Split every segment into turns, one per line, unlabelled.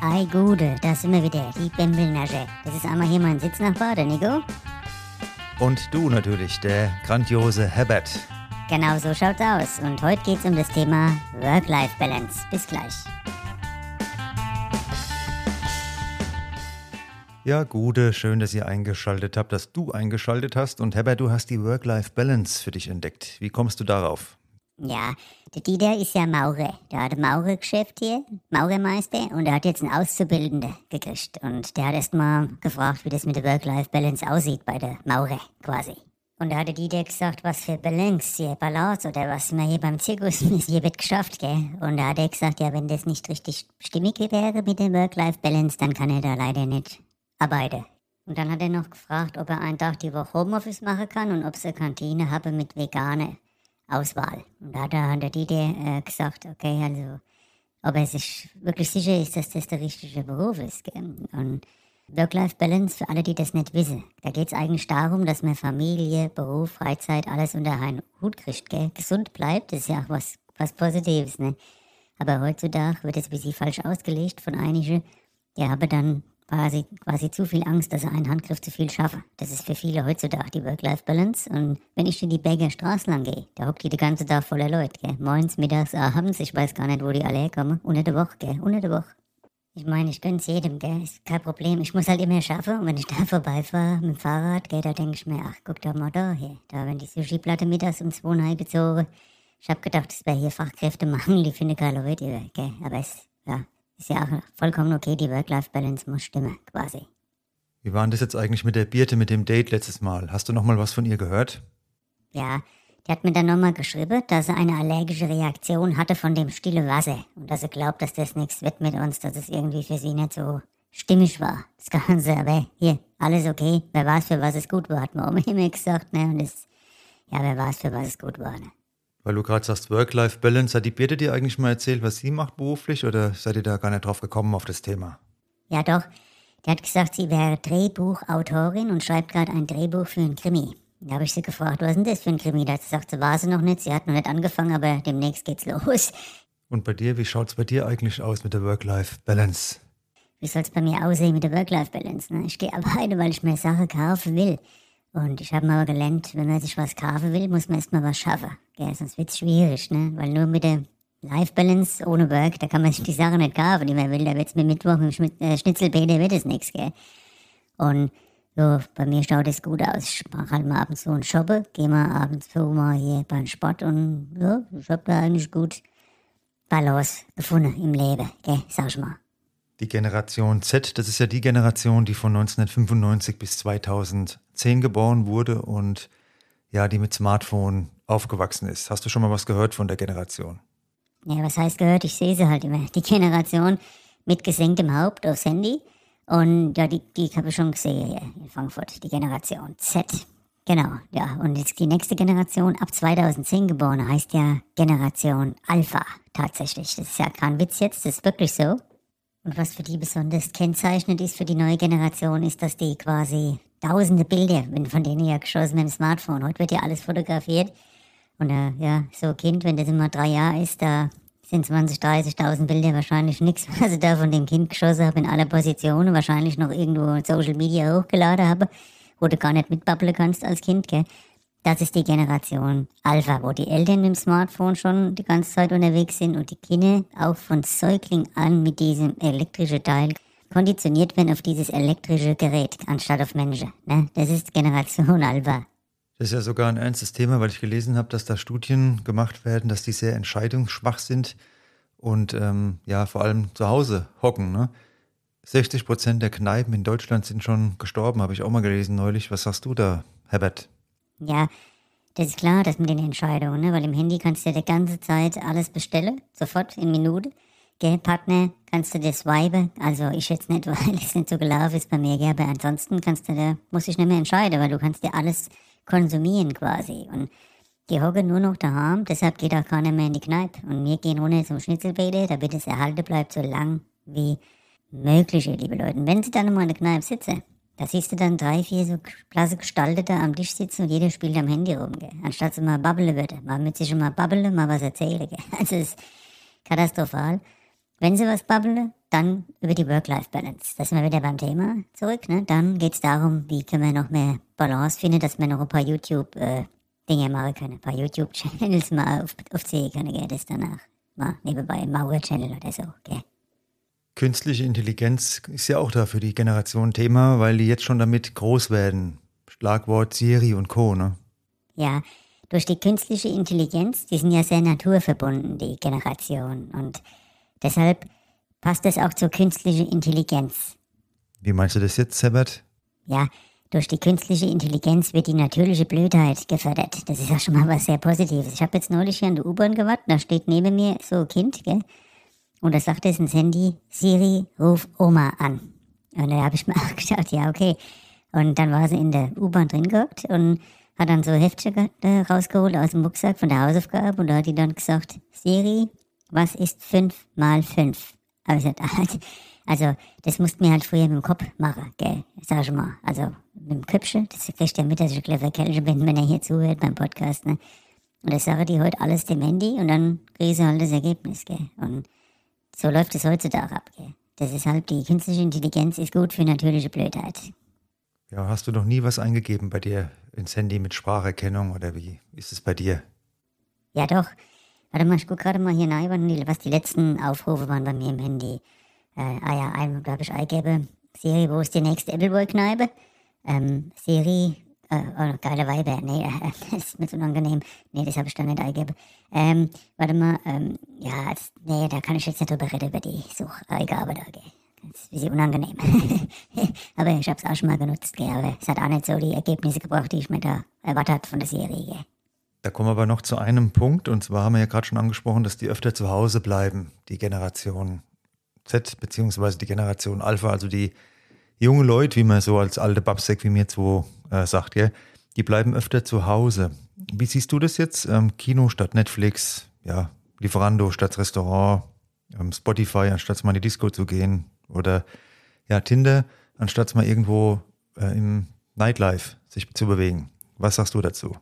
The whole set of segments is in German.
Ei Gude, da sind wir wieder, die Bembelnasche. Das ist einmal hier mein Sitznachbar, der Nico.
Und du natürlich, der grandiose Herbert.
Genau so schaut's aus. Und heute geht's um das Thema Work-Life-Balance. Bis gleich.
Ja, Gude, schön, dass ihr eingeschaltet habt, dass du eingeschaltet hast. Und Herbert, du hast die Work-Life-Balance für dich entdeckt. Wie kommst du darauf?
Ja, der Dieter ist ja Maurer. Der hat ein Maurergeschäft hier, Maurermeister, und er hat jetzt einen Auszubildenden gekriegt. Und der hat erst mal gefragt, wie das mit der Work-Life-Balance aussieht bei der Maurer quasi. Und da hat der Dieter gesagt, was für Balance, hier Balance oder was man hier beim Zirkus hier wird geschafft, gell? Und da hat er gesagt, ja, wenn das nicht richtig stimmig wäre mit der Work-Life-Balance, dann kann er da leider nicht arbeiten. Und dann hat er noch gefragt, ob er einen Tag die Woche Homeoffice machen kann und ob sie eine Kantine habe mit Veganer. Auswahl. Und da hat der Dieter äh, gesagt, okay, also, ob er sich wirklich sicher ist, dass das der richtige Beruf ist. Gell? Und Work-Life-Balance, für alle, die das nicht wissen, da geht es eigentlich darum, dass man Familie, Beruf, Freizeit, alles unter einen Hut kriegt, gell? gesund bleibt, das ist ja auch was, was Positives. Ne? Aber heutzutage wird es ein bisschen falsch ausgelegt von einigen, die haben dann quasi, quasi zu viel Angst, dass er einen Handgriff zu viel schaffe. Das ist für viele heutzutage die Work-Life-Balance. Und wenn ich in die Berger Straße lang gehe, da hockt die den ganzen Tag voller Leute, gell? Morgens, mittags, abends, ich weiß gar nicht, wo die alle herkommen. Unter der Woche, gell? Unter der Woche. Ich meine, ich gönn's jedem, gell? Ist kein Problem. Ich muss halt immer schaffen. Und wenn ich da vorbeifahre mit dem Fahrrad, gell, da denke ich mir, ach, guck doch mal da hier. Da werden die Sushi-Platte mittags um zwei gezogen. Ich hab gedacht, das wäre hier Fachkräftemangel, die finde keine Leute, gell? Aber es, ja, ist ja auch vollkommen okay, die Work-Life-Balance muss stimmen, quasi.
Wie war denn das jetzt eigentlich mit der Birte, mit dem Date letztes Mal? Hast du noch mal was von ihr gehört?
Ja, die hat mir dann nochmal geschrieben, dass sie eine allergische Reaktion hatte von dem stille Wasser und dass sie glaubt, dass das nichts wird mit uns, dass es irgendwie für sie nicht so stimmig war. Das Ganze, aber hier, alles okay. Wer weiß, für was es gut war, hat man immer gesagt, ne? Und das, ja, wer weiß, für was es gut war, ne?
Weil du gerade sagst, Work-Life-Balance, hat die Birte dir eigentlich mal erzählt, was sie macht beruflich oder seid ihr da gar nicht drauf gekommen auf das Thema?
Ja, doch. Die hat gesagt, sie wäre Drehbuchautorin und schreibt gerade ein Drehbuch für ein Krimi. Da habe ich sie gefragt, was ist denn das für ein Krimi? Da sagt sie, war sie noch nicht, sie hat noch nicht angefangen, aber demnächst geht's los.
Und bei dir, wie schaut's bei dir eigentlich aus mit der Work-Life-Balance?
Wie soll's bei mir aussehen mit der Work-Life-Balance? Ne? Ich gehe arbeiten, weil ich mir Sachen kaufen will. Und ich habe mal gelernt, wenn man sich was kaufen will, muss man erstmal was schaffen. Gell? Sonst wird's schwierig, ne? Weil nur mit der Life Balance ohne Work, da kann man sich die Sachen nicht kaufen, die man will. Da wird's mit Mittwoch mit dem äh, Schnitzelbeete wird es nichts, gell? Und so, bei mir schaut es gut aus. Ich mache halt mal ab und zu einen Shoppe, gehe mal ab und zu mal hier beim Sport und ja, ich habe da eigentlich gut Balance gefunden im Leben, gell? Sag ich mal.
Die Generation Z, das ist ja die Generation, die von 1995 bis 2010 geboren wurde und ja, die mit Smartphone aufgewachsen ist. Hast du schon mal was gehört von der Generation?
Ja, was heißt gehört? Ich sehe sie halt immer. Die Generation mit gesenktem Haupt aufs Handy. Und ja, die, die habe ich schon gesehen hier in Frankfurt. Die Generation Z. Genau, ja. Und jetzt die nächste Generation, ab 2010 geboren, heißt ja Generation Alpha tatsächlich. Das ist ja kein Witz jetzt, das ist wirklich so. Und was für die besonders kennzeichnend ist für die neue Generation, ist, dass die quasi tausende Bilder, von denen ja geschossen mit dem Smartphone. Heute wird ja alles fotografiert. Und äh, ja, so ein Kind, wenn das immer drei Jahre ist, da sind 20, 30.000 Bilder wahrscheinlich nichts, was ich da von dem Kind geschossen habe in aller Positionen. Wahrscheinlich noch irgendwo Social Media hochgeladen habe, wo du gar nicht mitbabbeln kannst als Kind, gell? Das ist die Generation Alpha, wo die Eltern mit dem Smartphone schon die ganze Zeit unterwegs sind und die Kinder auch von Säugling an mit diesem elektrischen Teil konditioniert werden auf dieses elektrische Gerät anstatt auf Menschen. Ne? Das ist Generation Alpha.
Das ist ja sogar ein ernstes Thema, weil ich gelesen habe, dass da Studien gemacht werden, dass die sehr entscheidungsschwach sind und ähm, ja, vor allem zu Hause hocken. Ne? 60 Prozent der Kneipen in Deutschland sind schon gestorben, habe ich auch mal gelesen neulich. Was sagst du da, Herbert?
Ja, das ist klar, das mit den Entscheidungen, ne? weil im Handy kannst du ja die ganze Zeit alles bestellen, sofort in Minute. Gell, Partner, kannst du dir swipen, also ich jetzt nicht, weil es nicht so gelaufen ist bei mir, gell, aber ansonsten kannst du da, muss ich nicht mehr entscheiden, weil du kannst dir alles konsumieren quasi und die hocken nur noch daheim, deshalb geht auch keiner mehr in die Kneipe und wir gehen runter zum Schnitzelbäder, damit es erhalten bleibt so lang wie möglich, ihr liebe Leute. Wenn sie dann mal in der Kneipe sitzen, da siehst du dann drei, vier so klasse Gestaltete am Tisch sitzen und jeder spielt am Handy rum, gell? Anstatt sie mal babbeln würde. Mal mit sich mal babbeln, mal was erzählen, gell? Also es ist katastrophal. wenn sie was babbeln, dann über die Work-Life-Balance. Da sind wir wieder beim Thema zurück. Ne? Dann geht es darum, wie können wir noch mehr Balance finden, dass wir noch ein paar YouTube-Dinge äh, machen können, ein paar YouTube-Channels mal auf, aufziehen können, gell? das danach mal nebenbei Mauer-Channel oder so. Gell?
Künstliche Intelligenz ist ja auch da für die Generation Thema, weil die jetzt schon damit groß werden. Schlagwort Siri und Co. Ne?
Ja, durch die künstliche Intelligenz, die sind ja sehr naturverbunden, die Generation. Und deshalb passt es auch zur künstlichen Intelligenz.
Wie meinst du das jetzt, Sebert?
Ja, durch die künstliche Intelligenz wird die natürliche Blödheit gefördert. Das ist ja schon mal was sehr Positives. Ich habe jetzt neulich hier an der U-Bahn gewartet, da steht neben mir so ein Kind, gell? Und da sagt es ins Handy, Siri, ruf Oma an. Und da habe ich mir auch gedacht, ja, okay. Und dann war sie in der U-Bahn drin gehockt und hat dann so Heftchen äh, rausgeholt aus dem Rucksack von der Hausaufgabe und da hat die dann gesagt, Siri, was ist 5 mal 5? Also, also das musst mir halt früher mit dem Kopf machen, gell, sag ich mal. Also mit dem Köpfchen, das kriegt ja mit, dass ich ein clever Kerl bin, wenn er hier zuhört beim Podcast, ne. Und das sage die heute alles dem Handy und dann kriege ich halt das Ergebnis, gell. Und so läuft es heutzutage ab, gell. Das ist halt, die künstliche Intelligenz ist gut für natürliche Blödheit.
Ja, hast du noch nie was eingegeben bei dir ins Handy mit Spracherkennung oder wie ist es bei dir?
Ja, doch. Warte mal, ich gucke gerade mal hier rein, was die letzten Aufrufe waren bei mir im Handy. Äh, ah ja, einmal, glaube ich, eingebe. Siri, wo ist die nächste Appleboy-Kneipe? Ähm, Siri, äh, oh, geile Weiber. Nee, äh, das ist mir zu unangenehm. Nee, das habe ich da nicht eingegeben. Ähm, warte mal, ähm, ja, das, nee, da kann ich jetzt nicht drüber reden, über die Sucheingabe da, gell. Das ist ein bisschen unangenehm. aber ich habe es auch schon mal genutzt, gell? aber es hat auch nicht so die Ergebnisse gebracht, die ich mir da erwartet von der Serie. Gell?
Da kommen wir aber noch zu einem Punkt, und zwar haben wir ja gerade schon angesprochen, dass die öfter zu Hause bleiben, die Generation Z beziehungsweise die Generation Alpha, also die junge Leute, wie man so als alte Babsack wie mir zwei äh, sagt, gell? die bleiben öfter zu Hause. Wie siehst du das jetzt? Ähm, Kino statt Netflix, ja, Lieferando statt Restaurant, ähm, Spotify anstatt mal in die Disco zu gehen, oder ja, Tinder, anstatt mal irgendwo äh, im Nightlife sich zu bewegen. Was sagst du dazu?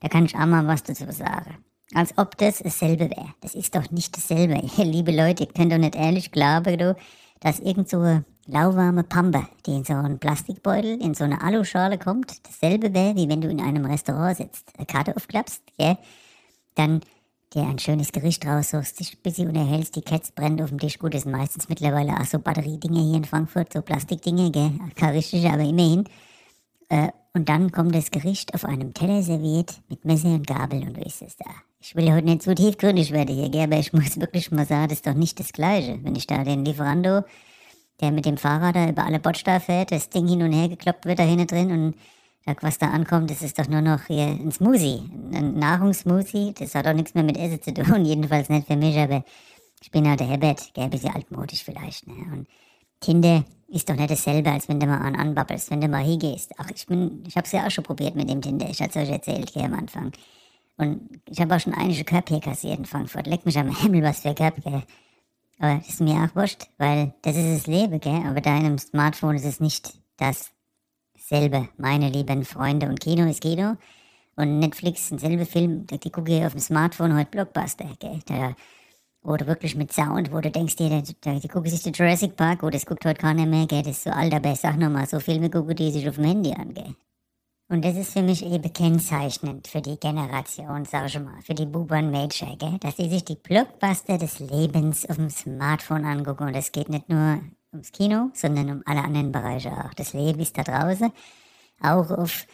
Da kann ich auch mal was dazu sagen. Als ob das dasselbe wäre. Das ist doch nicht dasselbe. Liebe Leute, ihr könnt doch nicht ehrlich glauben, dass irgend so lauwarme Pampe, die in so einen Plastikbeutel, in so eine Aluschale kommt, dasselbe wäre, wie wenn du in einem Restaurant sitzt, eine Karte aufklappst, gell? Dann dir ein schönes Gericht raussuchst, dich ein bisschen unterhältst, die Cats brennt auf dem Tisch. Gut, das sind meistens mittlerweile auch so Batteriedinge hier in Frankfurt, so Plastikdinge, gell? Richtige, aber immerhin. Äh, und dann kommt das Gericht auf einem Teller serviert mit Messer und Gabel und du isst es da. Ich will heute nicht zu tiefgründig werden hier, gell? aber ich muss wirklich mal sagen, das ist doch nicht das Gleiche. Wenn ich da den Lieferando, der mit dem Fahrrad da über alle Bordsteine fährt, das Ding hin und her gekloppt wird da hinten drin und was da ankommt, das ist doch nur noch hier ein Smoothie, ein Nahrungssmoothie. Das hat auch nichts mehr mit Essen zu tun, jedenfalls nicht für mich, aber ich bin halt der Herbert, ein bisschen altmodisch vielleicht. Ne? Und Tinder ist doch nicht dasselbe, als wenn du mal an anbabbelst, wenn du mal hingehst. Ach, ich bin, ich hab's ja auch schon probiert mit dem Tinder, ich hab's euch erzählt, gell, am Anfang. Und ich habe auch schon einige Körper hier kassiert in Frankfurt. Leck mich am Himmel, was für gell. Aber das ist mir auch wurscht, weil das ist das Leben, gell. Aber da in einem Smartphone ist es nicht das selbe, meine lieben Freunde. Und Kino ist Kino. Und Netflix, ein selber Film, die gucke ich auf dem Smartphone heute Blockbuster, gell? Da, oder wirklich mit Sound, wo du denkst, die, die, gucken sich den Jurassic Park, oh, das guckt heute keiner mehr, gell? Das ist so alt, aber sag nochmal, so Filme gucken die sich auf dem Handy an, gell? Und das ist für mich eben kennzeichnend für die Generation, sag ich mal, für die Bubern Mädchen, gell? Dass die sich die Blockbuster des Lebens auf dem Smartphone angucken. Und es geht nicht nur ums Kino, sondern um alle anderen Bereiche auch. Das Leben ist da draußen, auch auf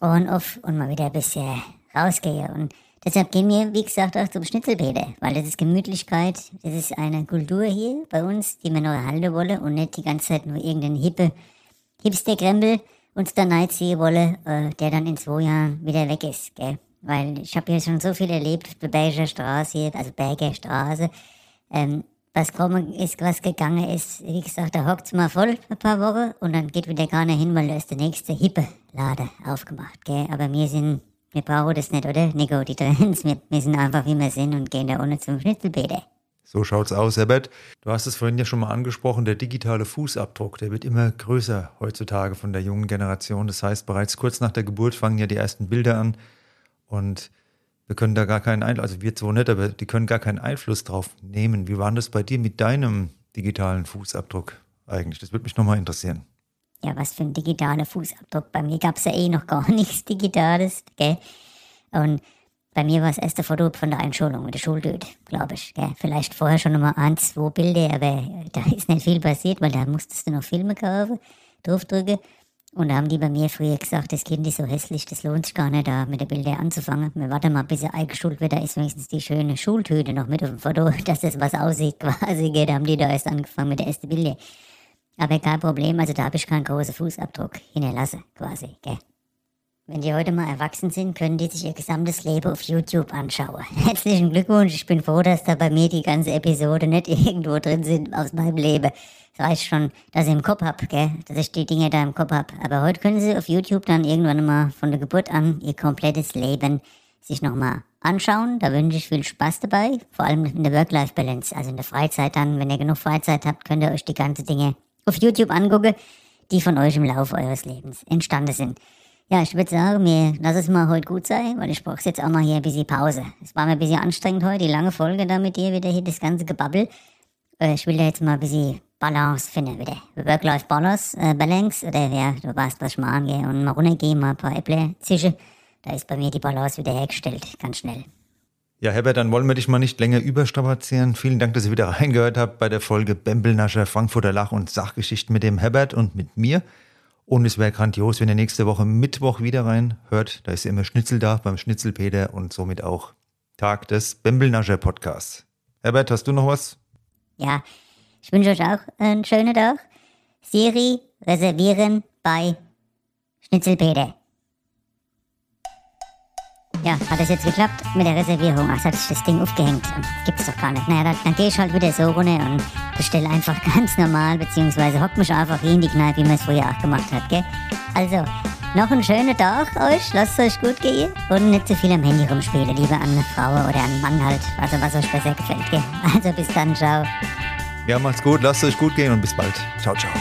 on off und mal wieder ein bisschen rausgehe. Und deshalb gehen wir, wie gesagt, auch zum Schnitzelbäder, weil das ist Gemütlichkeit, das ist eine Kultur hier bei uns, die wir noch erhalten wollen und nicht die ganze Zeit nur irgendeinen hippe Hipster-Krempel uns da reinziehen wollen, äh, der dann in zwei Jahren wieder weg ist, gell? Weil ich habe hier schon so viel erlebt auf der Berger Straße hier, also Berger Straße, ähm, was kommen ist, was gegangen ist. Wie gesagt, da hockt's mal voll ein paar Wochen und dann geht wieder keiner hin, weil da ist der nächste hippe Lade aufgemacht, gell? Aber wir sind, wir brauchen das nicht, oder? Nico, die Trends, wir, wir sind einfach wie wir sind und gehen da ohne zum Schnitzelbäder.
So schaut's aus, Herbert. Du hast es vorhin ja schon mal angesprochen, der digitale Fußabdruck, der wird immer größer heutzutage von der jungen Generation. Das heißt, bereits kurz nach der Geburt fangen ja die ersten Bilder an und wir können da gar keinen Einfluss, also wir zwar nicht, aber die können gar keinen Einfluss drauf nehmen. Wie war das bei dir mit deinem digitalen Fußabdruck eigentlich? Das würde mich nochmal interessieren.
Ja, was für ein digitaler Fußabdruck. Bei mir gab es ja eh noch gar nichts Digitales, gell? Und bei mir war es erste Foto von der Einschulung mit der Schultüte, glaube ich. Gell? Vielleicht vorher schon nochmal ein, zwei Bilder, aber da ist nicht viel passiert, weil da musstest du noch Filme kaufen, draufdrücken. Und da haben die bei mir früher gesagt, das Kind ist so hässlich, das lohnt sich gar nicht, da mit den Bildern anzufangen. Wir warten mal, bis er eingeschult wird, da ist wenigstens die schöne Schultüte noch mit auf dem Foto, dass das was aussieht quasi. Gell? Da haben die da erst angefangen mit der ersten Bilder. Aber kein Problem, also da habe ich keinen großen Fußabdruck hinterlassen, quasi. Gell? Wenn die heute mal erwachsen sind, können die sich ihr gesamtes Leben auf YouTube anschauen. Herzlichen Glückwunsch, ich bin froh, dass da bei mir die ganze Episode nicht irgendwo drin sind aus meinem Leben. Es reicht schon, dass ich im Kopf hab, gell? dass ich die Dinge da im Kopf hab. Aber heute können sie auf YouTube dann irgendwann mal von der Geburt an ihr komplettes Leben sich nochmal anschauen. Da wünsche ich viel Spaß dabei, vor allem in der Work-Life-Balance, also in der Freizeit dann. Wenn ihr genug Freizeit habt, könnt ihr euch die ganzen Dinge auf YouTube angucken, die von euch im Laufe eures Lebens entstanden sind. Ja, ich würde sagen, mir lass es mal heute gut sein, weil ich brauche jetzt auch mal hier ein bisschen Pause. Es war mir ein bisschen anstrengend heute, die lange Folge da mit dir wieder hier, das ganze Gebabbel. Äh, ich will da jetzt mal ein bisschen Balance finden wieder. Work-Life-Balance, äh, Balance, oder ja, du weißt, was ich mal angehe und mal runtergehen, mal ein paar Äpfel zischen. Da ist bei mir die Balance wieder hergestellt, ganz schnell.
Ja, Herbert, dann wollen wir dich mal nicht länger überstrapazieren. Vielen Dank, dass ihr wieder reingehört habt bei der Folge Bembelnascher, Frankfurter Lach- und Sachgeschichten mit dem Herbert und mit mir. Und es wäre grandios, wenn ihr nächste Woche Mittwoch wieder reinhört. Da ist ja immer Schnitzel da beim Schnitzelpeter und somit auch Tag des Bembelnascher Podcasts. Herbert, hast du noch was?
Ja, ich wünsche euch auch einen schönen Tag. Siri reservieren bei Schnitzelpeter. Ja, hat das jetzt geklappt mit der Reservierung? Ach, hat sich das Ding aufgehängt. Gibt's doch gar nicht. Naja, dann, dann gehe ich halt wieder so runter und bestelle einfach ganz normal, beziehungsweise hock mich einfach hier in die Kneipe, wie man es früher auch gemacht hat, gell? Also, noch einen schönen Tag euch, lasst es euch gut gehen und nicht zu viel am Handy rumspielen, lieber an eine Frau oder an einen Mann halt, also was euch besser gefällt, gell? Also bis dann, ciao.
Ja, macht's gut, lasst es euch gut gehen und bis bald. Ciao, ciao.